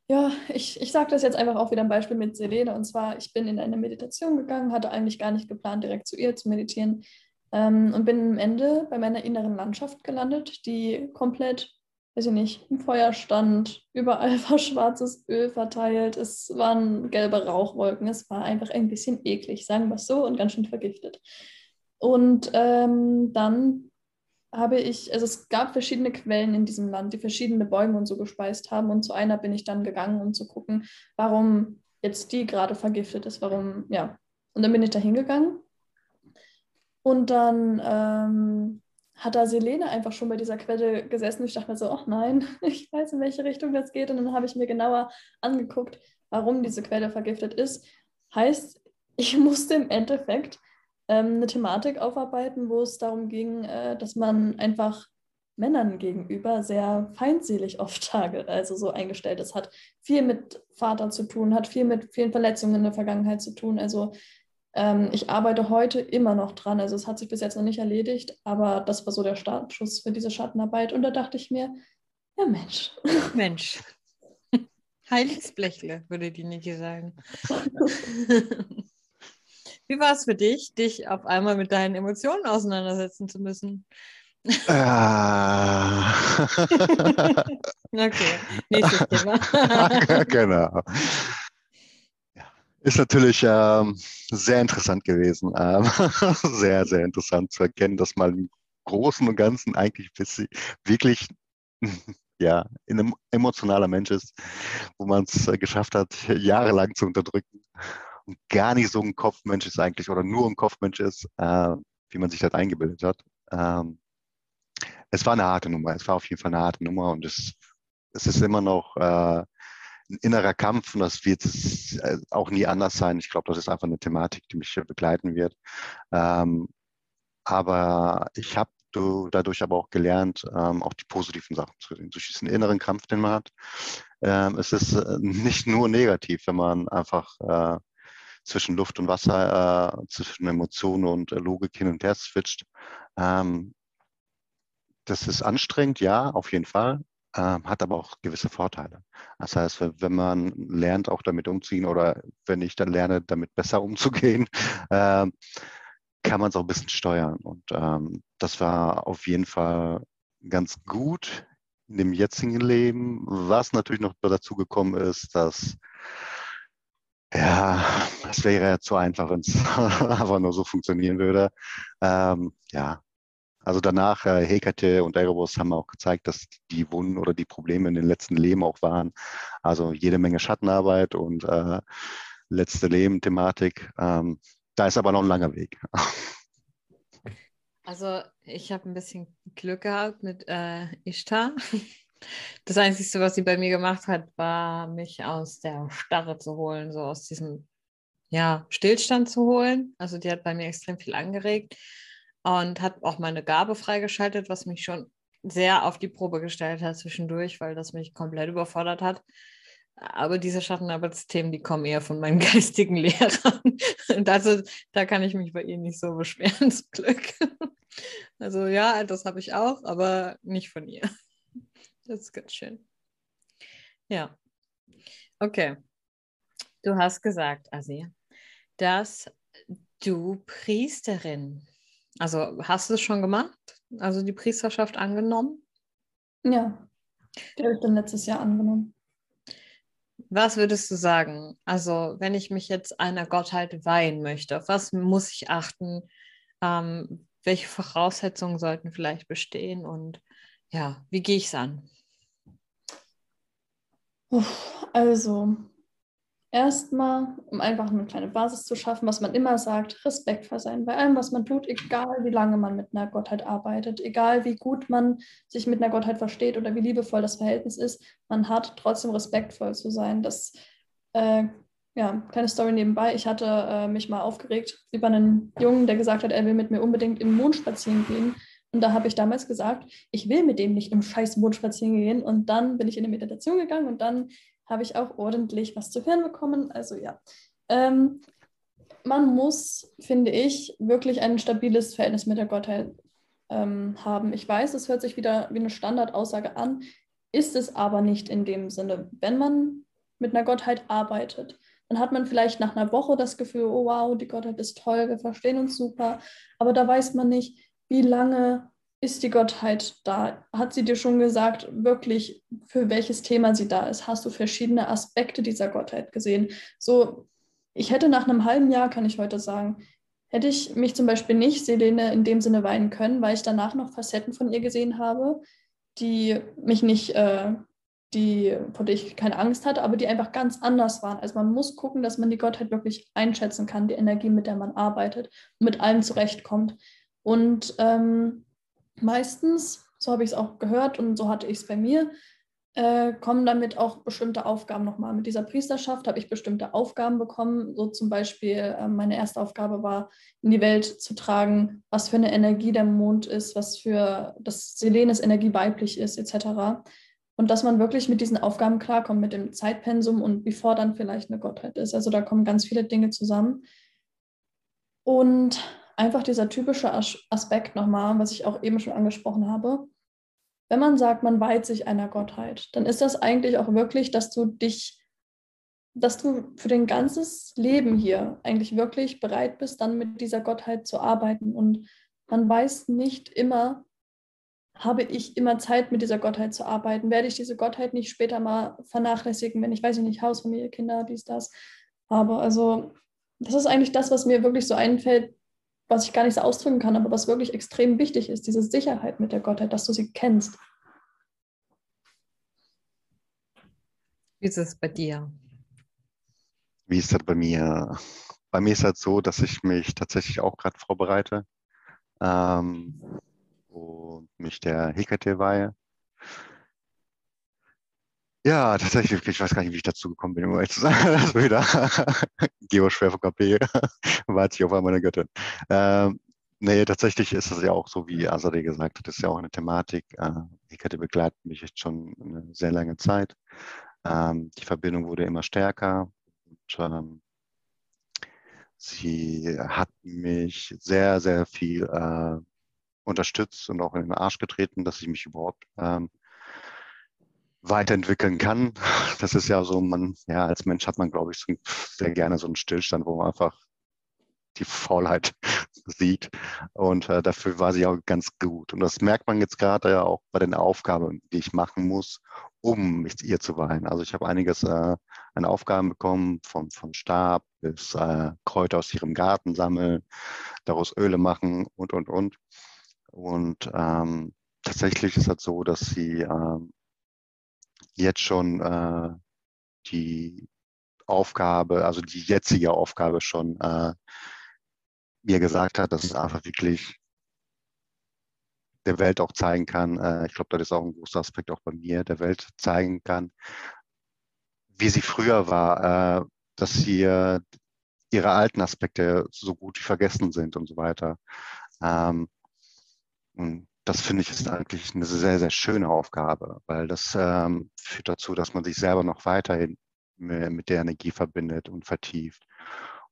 ja, ich, ich sage das jetzt einfach auch wieder ein Beispiel mit Selene. Und zwar, ich bin in eine Meditation gegangen, hatte eigentlich gar nicht geplant, direkt zu ihr zu meditieren. Ähm, und bin am Ende bei meiner inneren Landschaft gelandet, die komplett weiß ich nicht, im Feuer stand, überall *laughs* war schwarzes Öl verteilt, es waren gelbe Rauchwolken, es war einfach ein bisschen eklig, sagen wir es so, und ganz schön vergiftet. Und ähm, dann habe ich, also es gab verschiedene Quellen in diesem Land, die verschiedene Bäume und so gespeist haben. Und zu einer bin ich dann gegangen, um zu gucken, warum jetzt die gerade vergiftet ist, warum, ja. Und dann bin ich da hingegangen. Und dann ähm, hat da Selene einfach schon bei dieser Quelle gesessen. Ich dachte mir so, ach nein, *laughs* ich weiß, in welche Richtung das geht. Und dann habe ich mir genauer angeguckt, warum diese Quelle vergiftet ist. Heißt, ich *laughs* musste im Endeffekt ähm, eine Thematik aufarbeiten, wo es darum ging, äh, dass man einfach Männern gegenüber sehr feindselig oft also so eingestellt ist. Hat viel mit Vater zu tun, hat viel mit vielen Verletzungen in der Vergangenheit zu tun. Also ähm, ich arbeite heute immer noch dran. Also es hat sich bis jetzt noch nicht erledigt, aber das war so der Startschuss für diese Schattenarbeit. Und da dachte ich mir, ja Mensch. *laughs* Mensch. Heiliges Blechle, würde die Niki sagen. *laughs* Wie war es für dich, dich auf einmal mit deinen Emotionen auseinandersetzen zu müssen? Ah. *laughs* okay, nächstes Thema. *laughs* genau. Ist natürlich ähm, sehr interessant gewesen. Ähm, *laughs* sehr, sehr interessant zu erkennen, dass man im Großen und Ganzen eigentlich wirklich ja, ein emotionaler Mensch ist, wo man es äh, geschafft hat, jahrelang zu unterdrücken gar nicht so ein Kopfmensch ist eigentlich oder nur ein Kopfmensch ist, äh, wie man sich das eingebildet hat. Ähm, es war eine harte Nummer. Es war auf jeden Fall eine harte Nummer und es, es ist immer noch äh, ein innerer Kampf und das wird äh, auch nie anders sein. Ich glaube, das ist einfach eine Thematik, die mich begleiten wird. Ähm, aber ich habe dadurch aber auch gelernt, ähm, auch die positiven Sachen zu sehen, durch diesen inneren Kampf, den man hat. Ähm, es ist äh, nicht nur negativ, wenn man einfach äh, zwischen Luft und Wasser, äh, zwischen Emotionen und äh, Logik hin und her switcht. Ähm, das ist anstrengend, ja, auf jeden Fall äh, hat aber auch gewisse Vorteile. Das heißt, wenn man lernt, auch damit umzugehen oder wenn ich dann lerne, damit besser umzugehen, *laughs* äh, kann man es auch ein bisschen steuern. Und ähm, das war auf jeden Fall ganz gut in dem jetzigen Leben. Was natürlich noch dazu gekommen ist, dass ja, es wäre ja zu einfach, wenn es *laughs* einfach nur so funktionieren würde. Ähm, ja, Also danach, äh, Hekate und Erebus haben auch gezeigt, dass die Wunden oder die Probleme in den letzten Leben auch waren. Also jede Menge Schattenarbeit und äh, letzte Leben-Thematik. Ähm, da ist aber noch ein langer Weg. Also ich habe ein bisschen Glück gehabt mit äh, Ishtar. Das Einzige, was sie bei mir gemacht hat, war, mich aus der Starre zu holen, so aus diesem ja, Stillstand zu holen. Also die hat bei mir extrem viel angeregt und hat auch meine Gabe freigeschaltet, was mich schon sehr auf die Probe gestellt hat zwischendurch, weil das mich komplett überfordert hat. Aber diese Schattenarbeitsthemen, die kommen eher von meinen *laughs* geistigen Lehrern. Und also, da kann ich mich bei ihnen nicht so beschweren, *laughs* zum Glück. Also ja, das habe ich auch, aber nicht von ihr. Das ist ganz schön. Ja. Okay. Du hast gesagt, Asi, dass du Priesterin, also hast du es schon gemacht? Also die Priesterschaft angenommen? Ja, die habe ich dann letztes Jahr angenommen. Was würdest du sagen? Also, wenn ich mich jetzt einer Gottheit weihen möchte, auf was muss ich achten? Ähm, welche Voraussetzungen sollten vielleicht bestehen und ja, wie gehe ich es an? Also, erstmal, um einfach eine kleine Basis zu schaffen, was man immer sagt, respektvoll sein bei allem, was man tut, egal wie lange man mit einer Gottheit arbeitet, egal wie gut man sich mit einer Gottheit versteht oder wie liebevoll das Verhältnis ist, man hat trotzdem respektvoll zu sein. Das, äh, ja, kleine Story nebenbei. Ich hatte äh, mich mal aufgeregt über einen Jungen, der gesagt hat, er will mit mir unbedingt im Mond spazieren gehen. Und da habe ich damals gesagt, ich will mit dem nicht im scheiß Mond spazieren gehen. Und dann bin ich in eine Meditation gegangen und dann habe ich auch ordentlich was zu hören bekommen. Also ja, ähm, man muss, finde ich, wirklich ein stabiles Verhältnis mit der Gottheit ähm, haben. Ich weiß, es hört sich wieder wie eine Standardaussage an, ist es aber nicht in dem Sinne. Wenn man mit einer Gottheit arbeitet, dann hat man vielleicht nach einer Woche das Gefühl, oh wow, die Gottheit ist toll, wir verstehen uns super, aber da weiß man nicht, wie lange ist die Gottheit da? Hat sie dir schon gesagt, wirklich für welches Thema sie da ist? Hast du verschiedene Aspekte dieser Gottheit gesehen? So, ich hätte nach einem halben Jahr, kann ich heute sagen, hätte ich mich zum Beispiel nicht Selene in dem Sinne weinen können, weil ich danach noch Facetten von ihr gesehen habe, die mich nicht, äh, die, vor der ich keine Angst hatte, aber die einfach ganz anders waren. Also man muss gucken, dass man die Gottheit wirklich einschätzen kann, die Energie, mit der man arbeitet mit allem zurechtkommt. Und ähm, meistens, so habe ich es auch gehört und so hatte ich es bei mir, äh, kommen damit auch bestimmte Aufgaben nochmal. Mit dieser Priesterschaft habe ich bestimmte Aufgaben bekommen. So zum Beispiel, äh, meine erste Aufgabe war, in die Welt zu tragen, was für eine Energie der Mond ist, was für das Selenes Energie weiblich ist, etc. Und dass man wirklich mit diesen Aufgaben klarkommt, mit dem Zeitpensum und bevor dann vielleicht eine Gottheit ist. Also da kommen ganz viele Dinge zusammen. Und einfach dieser typische Aspekt nochmal, was ich auch eben schon angesprochen habe. Wenn man sagt, man weiht sich einer Gottheit, dann ist das eigentlich auch wirklich, dass du dich, dass du für dein ganzes Leben hier eigentlich wirklich bereit bist, dann mit dieser Gottheit zu arbeiten. Und man weiß nicht immer, habe ich immer Zeit, mit dieser Gottheit zu arbeiten? Werde ich diese Gottheit nicht später mal vernachlässigen, wenn ich, weiß ich nicht, Hausfamilie, Kinder, dies, das habe? Also, das ist eigentlich das, was mir wirklich so einfällt, was ich gar nicht so ausdrücken kann, aber was wirklich extrem wichtig ist, diese Sicherheit mit der Gottheit, dass du sie kennst. Wie ist es bei dir? Wie ist das bei mir? Bei mir ist es halt so, dass ich mich tatsächlich auch gerade vorbereite ähm, und mich der Hekate weihe. Ja, tatsächlich, ich weiß gar nicht, wie ich dazu gekommen bin, um ehrlich zu sagen. *laughs* *laughs* *laughs* War wieder Geoschwer von KP, war sich auf einmal eine Göttin. Ähm, nee, tatsächlich ist es ja auch so, wie Azadeh gesagt hat, das ist ja auch eine Thematik. Äh, Hekate begleitet mich jetzt schon eine sehr lange Zeit. Ähm, die Verbindung wurde immer stärker. Und, ähm, sie hat mich sehr, sehr viel äh, unterstützt und auch in den Arsch getreten, dass ich mich überhaupt ähm, weiterentwickeln kann. Das ist ja so, man, ja, als Mensch hat man, glaube ich, so sehr gerne so einen Stillstand, wo man einfach die Faulheit *laughs* sieht. Und äh, dafür war sie auch ganz gut. Und das merkt man jetzt gerade ja auch bei den Aufgaben, die ich machen muss, um mich ihr zu weihen. Also ich habe einiges äh, an Aufgaben bekommen, vom, von Stab bis äh, Kräuter aus ihrem Garten sammeln, daraus Öle machen und, und, und. Und ähm, tatsächlich ist es so, dass sie ähm, jetzt schon äh, die Aufgabe, also die jetzige Aufgabe schon äh, mir gesagt hat, dass es einfach wirklich der Welt auch zeigen kann, äh, ich glaube, das ist auch ein großer Aspekt auch bei mir, der Welt zeigen kann, wie sie früher war, äh, dass äh, ihre alten Aspekte so gut wie vergessen sind und so weiter. Ähm, und das finde ich ist eigentlich eine sehr, sehr schöne Aufgabe, weil das ähm, führt dazu, dass man sich selber noch weiterhin mit der Energie verbindet und vertieft.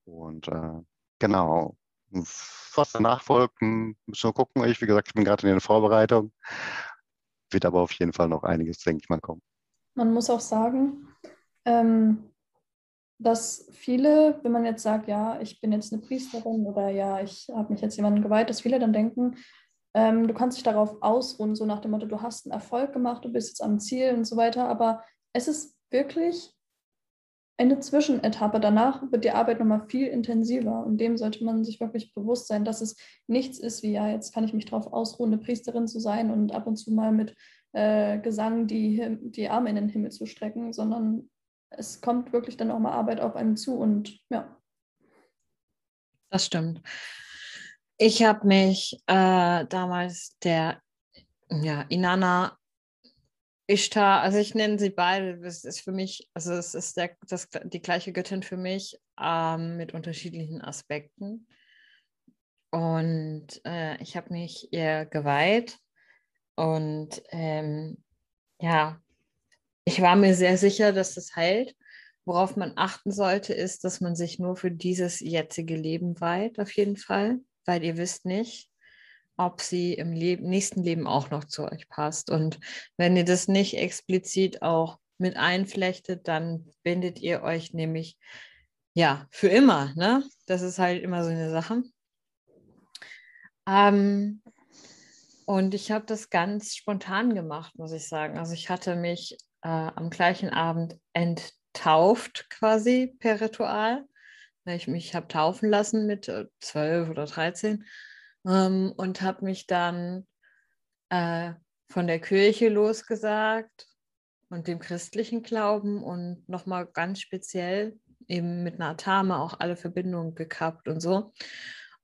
Und äh, genau, was danach folgt, müssen wir gucken. Ich, wie gesagt, ich bin gerade in der Vorbereitung. Wird aber auf jeden Fall noch einiges, denke ich mal, kommen. Man muss auch sagen, ähm, dass viele, wenn man jetzt sagt, ja, ich bin jetzt eine Priesterin oder ja, ich habe mich jetzt jemandem geweiht, dass viele dann denken, ähm, du kannst dich darauf ausruhen, so nach dem Motto, du hast einen Erfolg gemacht, du bist jetzt am Ziel und so weiter. Aber es ist wirklich eine Zwischenetappe. Danach wird die Arbeit nochmal viel intensiver und dem sollte man sich wirklich bewusst sein, dass es nichts ist wie, ja, jetzt kann ich mich darauf ausruhen, eine Priesterin zu sein und ab und zu mal mit äh, Gesang die, die Arme in den Himmel zu strecken, sondern es kommt wirklich dann auch mal Arbeit auf einen zu und ja. Das stimmt. Ich habe mich äh, damals der ja, Inanna Ishtar, also ich nenne sie beide, das ist für mich, also es ist der, das, die gleiche Göttin für mich ähm, mit unterschiedlichen Aspekten. Und äh, ich habe mich ihr geweiht und ähm, ja, ich war mir sehr sicher, dass das heilt. Worauf man achten sollte, ist, dass man sich nur für dieses jetzige Leben weiht, auf jeden Fall, weil ihr wisst nicht, ob sie im Leben, nächsten Leben auch noch zu euch passt. Und wenn ihr das nicht explizit auch mit einflechtet, dann bindet ihr euch nämlich ja für immer. Ne? Das ist halt immer so eine Sache. Ähm, und ich habe das ganz spontan gemacht, muss ich sagen. Also ich hatte mich äh, am gleichen Abend enttauft quasi per Ritual. Ich mich habe taufen lassen mit äh, zwölf oder dreizehn ähm, und habe mich dann äh, von der Kirche losgesagt und dem christlichen Glauben und nochmal ganz speziell eben mit einer Atame auch alle Verbindungen gekappt und so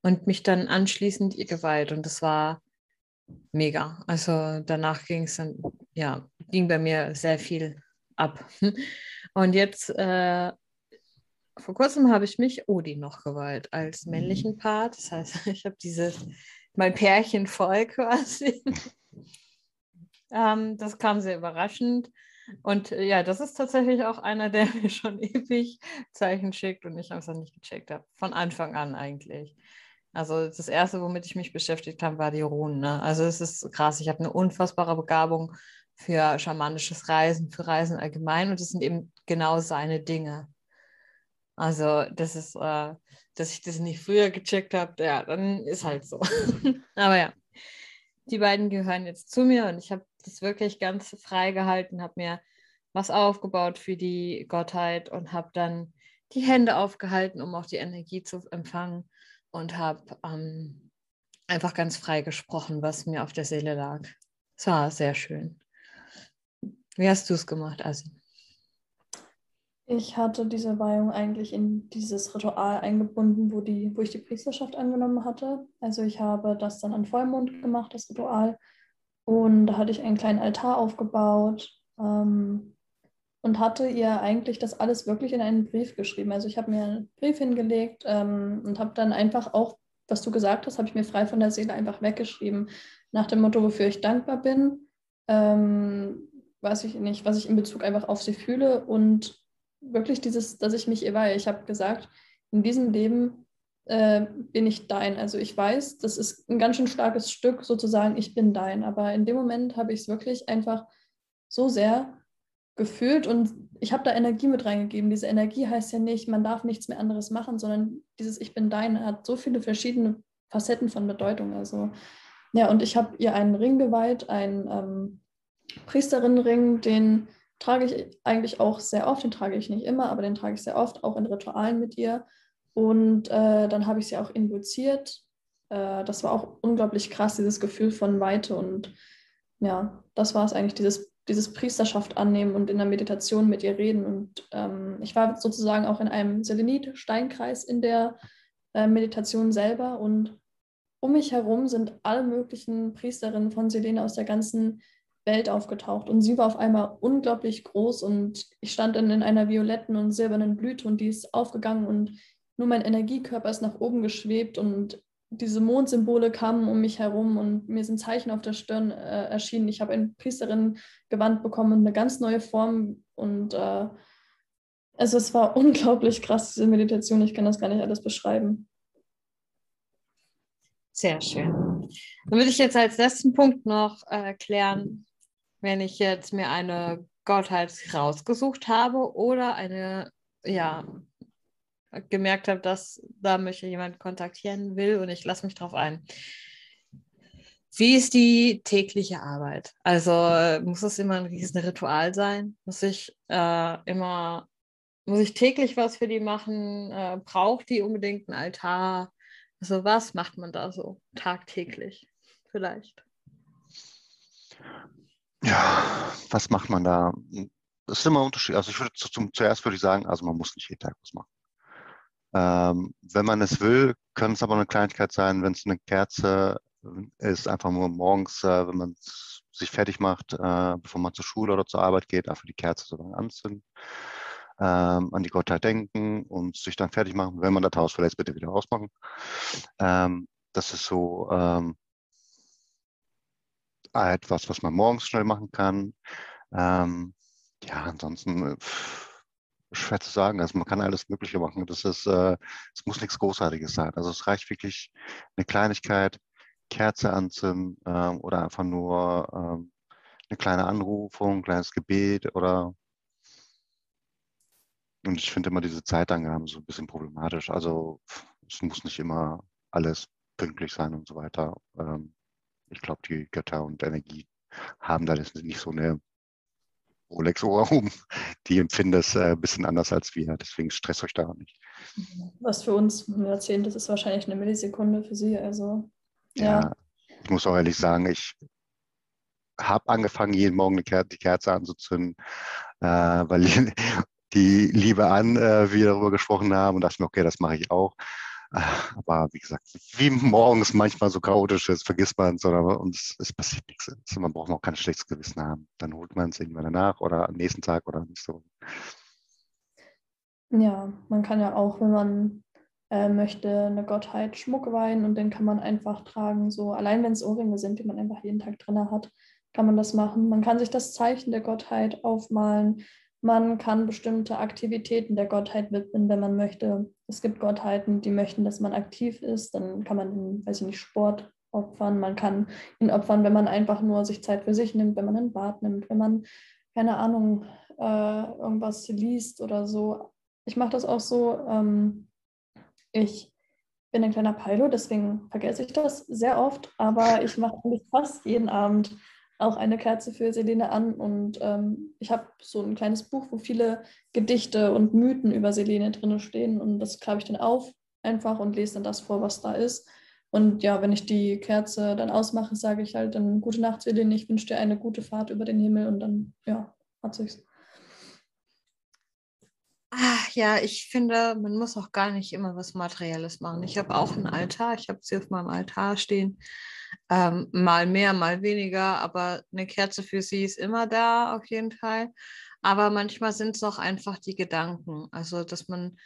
und mich dann anschließend ihr geweiht und das war mega. Also danach ging es dann, ja, ging bei mir sehr viel ab. *laughs* Und jetzt, äh, vor kurzem habe ich mich Odi noch geweiht als männlichen Part. Das heißt, *laughs* ich habe diese, mein Pärchen voll *laughs* quasi. ähm, das kam sehr überraschend. Und äh, ja, das ist tatsächlich auch einer, der *laughs* mir schon ewig Zeichen schickt und ich einfach nicht gecheckt habe. Von Anfang an eigentlich. Also das Erste, womit ich mich beschäftigt habe, war die Runen. Ne? Also es ist krass. Ich habe eine unfassbare Begabung für schamanisches Reisen, für Reisen allgemein und das sind eben genau seine Dinge. Also das ist, äh, dass ich das nicht früher gecheckt habe, ja, dann ist halt so. *laughs* Aber ja, die beiden gehören jetzt zu mir und ich habe das wirklich ganz frei gehalten, habe mir was aufgebaut für die Gottheit und habe dann die Hände aufgehalten, um auch die Energie zu empfangen und habe ähm, einfach ganz frei gesprochen, was mir auf der Seele lag. Es war sehr schön. Wie hast du es gemacht, Asi? Ich hatte diese Weihung eigentlich in dieses Ritual eingebunden, wo, die, wo ich die Priesterschaft angenommen hatte. Also ich habe das dann an Vollmond gemacht, das Ritual. Und da hatte ich einen kleinen Altar aufgebaut. Ähm, und hatte ihr eigentlich das alles wirklich in einen Brief geschrieben. Also ich habe mir einen Brief hingelegt ähm, und habe dann einfach auch, was du gesagt hast, habe ich mir frei von der Seele einfach weggeschrieben, nach dem Motto, wofür ich dankbar bin, ähm, weiß ich nicht, was ich in Bezug einfach auf sie fühle und wirklich dieses, dass ich mich weihe. Ich habe gesagt, in diesem Leben äh, bin ich dein. Also ich weiß, das ist ein ganz schön starkes Stück sozusagen, ich bin dein. Aber in dem Moment habe ich es wirklich einfach so sehr gefühlt und ich habe da Energie mit reingegeben. Diese Energie heißt ja nicht, man darf nichts mehr anderes machen, sondern dieses Ich bin dein hat so viele verschiedene Facetten von Bedeutung. Also ja, und ich habe ihr einen Ring geweiht, einen ähm, Priesterinnenring, den trage ich eigentlich auch sehr oft, den trage ich nicht immer, aber den trage ich sehr oft, auch in Ritualen mit ihr. Und äh, dann habe ich sie auch induziert äh, das war auch unglaublich krass, dieses Gefühl von Weite. Und ja, das war es eigentlich, dieses, dieses Priesterschaft annehmen und in der Meditation mit ihr reden. Und ähm, ich war sozusagen auch in einem Selenit-Steinkreis in der äh, Meditation selber. Und um mich herum sind alle möglichen Priesterinnen von Selene aus der ganzen Welt aufgetaucht. Und sie war auf einmal unglaublich groß und ich stand dann in einer violetten und silbernen Blüte und die ist aufgegangen und nur mein Energiekörper ist nach oben geschwebt und diese Mondsymbole kamen um mich herum und mir sind Zeichen auf der Stirn äh, erschienen. Ich habe ein Priesterin-Gewand bekommen und eine ganz neue Form und äh, also es war *laughs* unglaublich krass, diese Meditation. Ich kann das gar nicht alles beschreiben. Sehr schön. Dann würde ich jetzt als letzten Punkt noch äh, wenn ich jetzt mir eine Gottheit rausgesucht habe oder eine, ja, gemerkt habe, dass da möchte jemand kontaktieren will und ich lasse mich drauf ein. Wie ist die tägliche Arbeit? Also muss es immer ein riesen Ritual sein? Muss ich äh, immer, muss ich täglich was für die machen? Äh, braucht die unbedingt einen Altar? Also was macht man da so tagtäglich vielleicht? Ja, was macht man da? Das ist immer unterschiedlich. Also ich würde zum, zuerst würde ich sagen, also man muss nicht jeden Tag was machen. Ähm, wenn man es will, kann es aber eine Kleinigkeit sein, wenn es eine Kerze ist, einfach nur morgens, äh, wenn man sich fertig macht, äh, bevor man zur Schule oder zur Arbeit geht, einfach die Kerze so lange anzünden, ähm, an die Gottheit denken und sich dann fertig machen. Wenn man das Haus verlässt, bitte wieder ausmachen. Ähm, das ist so ähm, etwas, was man morgens schnell machen kann. Ähm, ja, ansonsten äh, schwer zu sagen. Also man kann alles Mögliche machen. Das ist, äh, es muss nichts Großartiges sein. Also es reicht wirklich eine Kleinigkeit, Kerze anzünden ähm, oder einfach nur ähm, eine kleine Anrufung, ein kleines Gebet oder und ich finde immer diese Zeitangaben so ein bisschen problematisch. Also es muss nicht immer alles pünktlich sein und so weiter. Ähm, ich glaube, die Götter und Energie haben da nicht so eine Rolex-Uhr *laughs* um. Die empfinden das äh, ein bisschen anders als wir. Deswegen stresst euch da nicht. Was für uns ein Jahrzehnt ist, ist wahrscheinlich eine Millisekunde für sie. Also, ja. ja ich muss auch ehrlich sagen, ich habe angefangen, jeden Morgen die Kerze anzuzünden, äh, weil *laughs* die Liebe an, äh, wir darüber gesprochen haben und dachte mir, okay, das mache ich auch. Aber wie gesagt, wie morgens manchmal so chaotisch ist, vergisst man es oder und es, passiert nichts. Man braucht auch kein schlechtes Gewissen haben. Dann holt man es irgendwann danach oder am nächsten Tag oder nicht so. Ja, man kann ja auch, wenn man äh, möchte, eine Gottheit Schmuck weihen und den kann man einfach tragen. So allein wenn es Ohrringe sind, die man einfach jeden Tag drin hat, kann man das machen. Man kann sich das Zeichen der Gottheit aufmalen. Man kann bestimmte Aktivitäten der Gottheit widmen, wenn man möchte. Es gibt Gottheiten, die möchten, dass man aktiv ist. Dann kann man, in, weiß ich nicht, Sport opfern. Man kann ihn opfern, wenn man einfach nur sich Zeit für sich nimmt, wenn man ein Bad nimmt, wenn man, keine Ahnung, äh, irgendwas liest oder so. Ich mache das auch so. Ähm, ich bin ein kleiner Pilo, deswegen vergesse ich das sehr oft, aber ich mache eigentlich fast jeden Abend auch eine Kerze für Selene an und ähm, ich habe so ein kleines Buch, wo viele Gedichte und Mythen über Selene drin stehen und das klappe ich dann auf einfach und lese dann das vor, was da ist. Und ja, wenn ich die Kerze dann ausmache, sage ich halt dann gute Nacht, Selene, ich wünsche dir eine gute Fahrt über den Himmel und dann, ja, hat sich's. Ja, ich finde, man muss auch gar nicht immer was Materielles machen. Ich habe auch einen Altar, ich habe sie auf meinem Altar stehen. Ähm, mal mehr, mal weniger, aber eine Kerze für sie ist immer da, auf jeden Fall. Aber manchmal sind es auch einfach die Gedanken. Also, dass man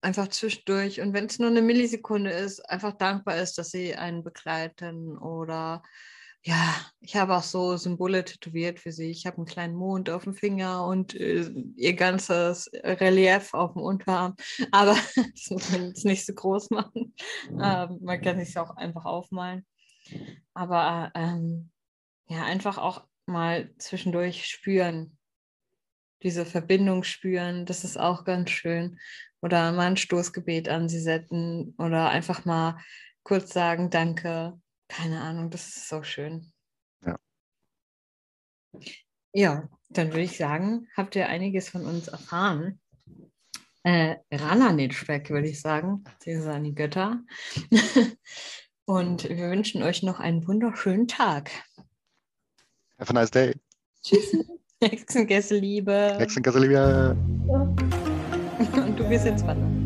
einfach zwischendurch und wenn es nur eine Millisekunde ist, einfach dankbar ist, dass sie einen begleiten oder ja, ich habe auch so Symbole tätowiert für sie. Ich habe einen kleinen Mond auf dem Finger und äh, ihr ganzes Relief auf dem Unterarm. *laughs* Aber *laughs* das muss man jetzt nicht so groß machen. Ähm, man kann sich auch einfach aufmalen. Aber ähm, ja, einfach auch mal zwischendurch spüren. Diese Verbindung spüren, das ist auch ganz schön. Oder mal ein Stoßgebet an sie setzen oder einfach mal kurz sagen, danke, keine Ahnung, das ist so schön. Ja. Ja, dann würde ich sagen, habt ihr einiges von uns erfahren. Äh, Rana-Netzwerk, würde ich sagen. Sie sind die Götter. *laughs* Und wir wünschen euch noch einen wunderschönen Tag. Have a nice day. Tschüss. *laughs* Hexengäste Liebe. Hexengäste Liebe. Und du bist jetzt wandern.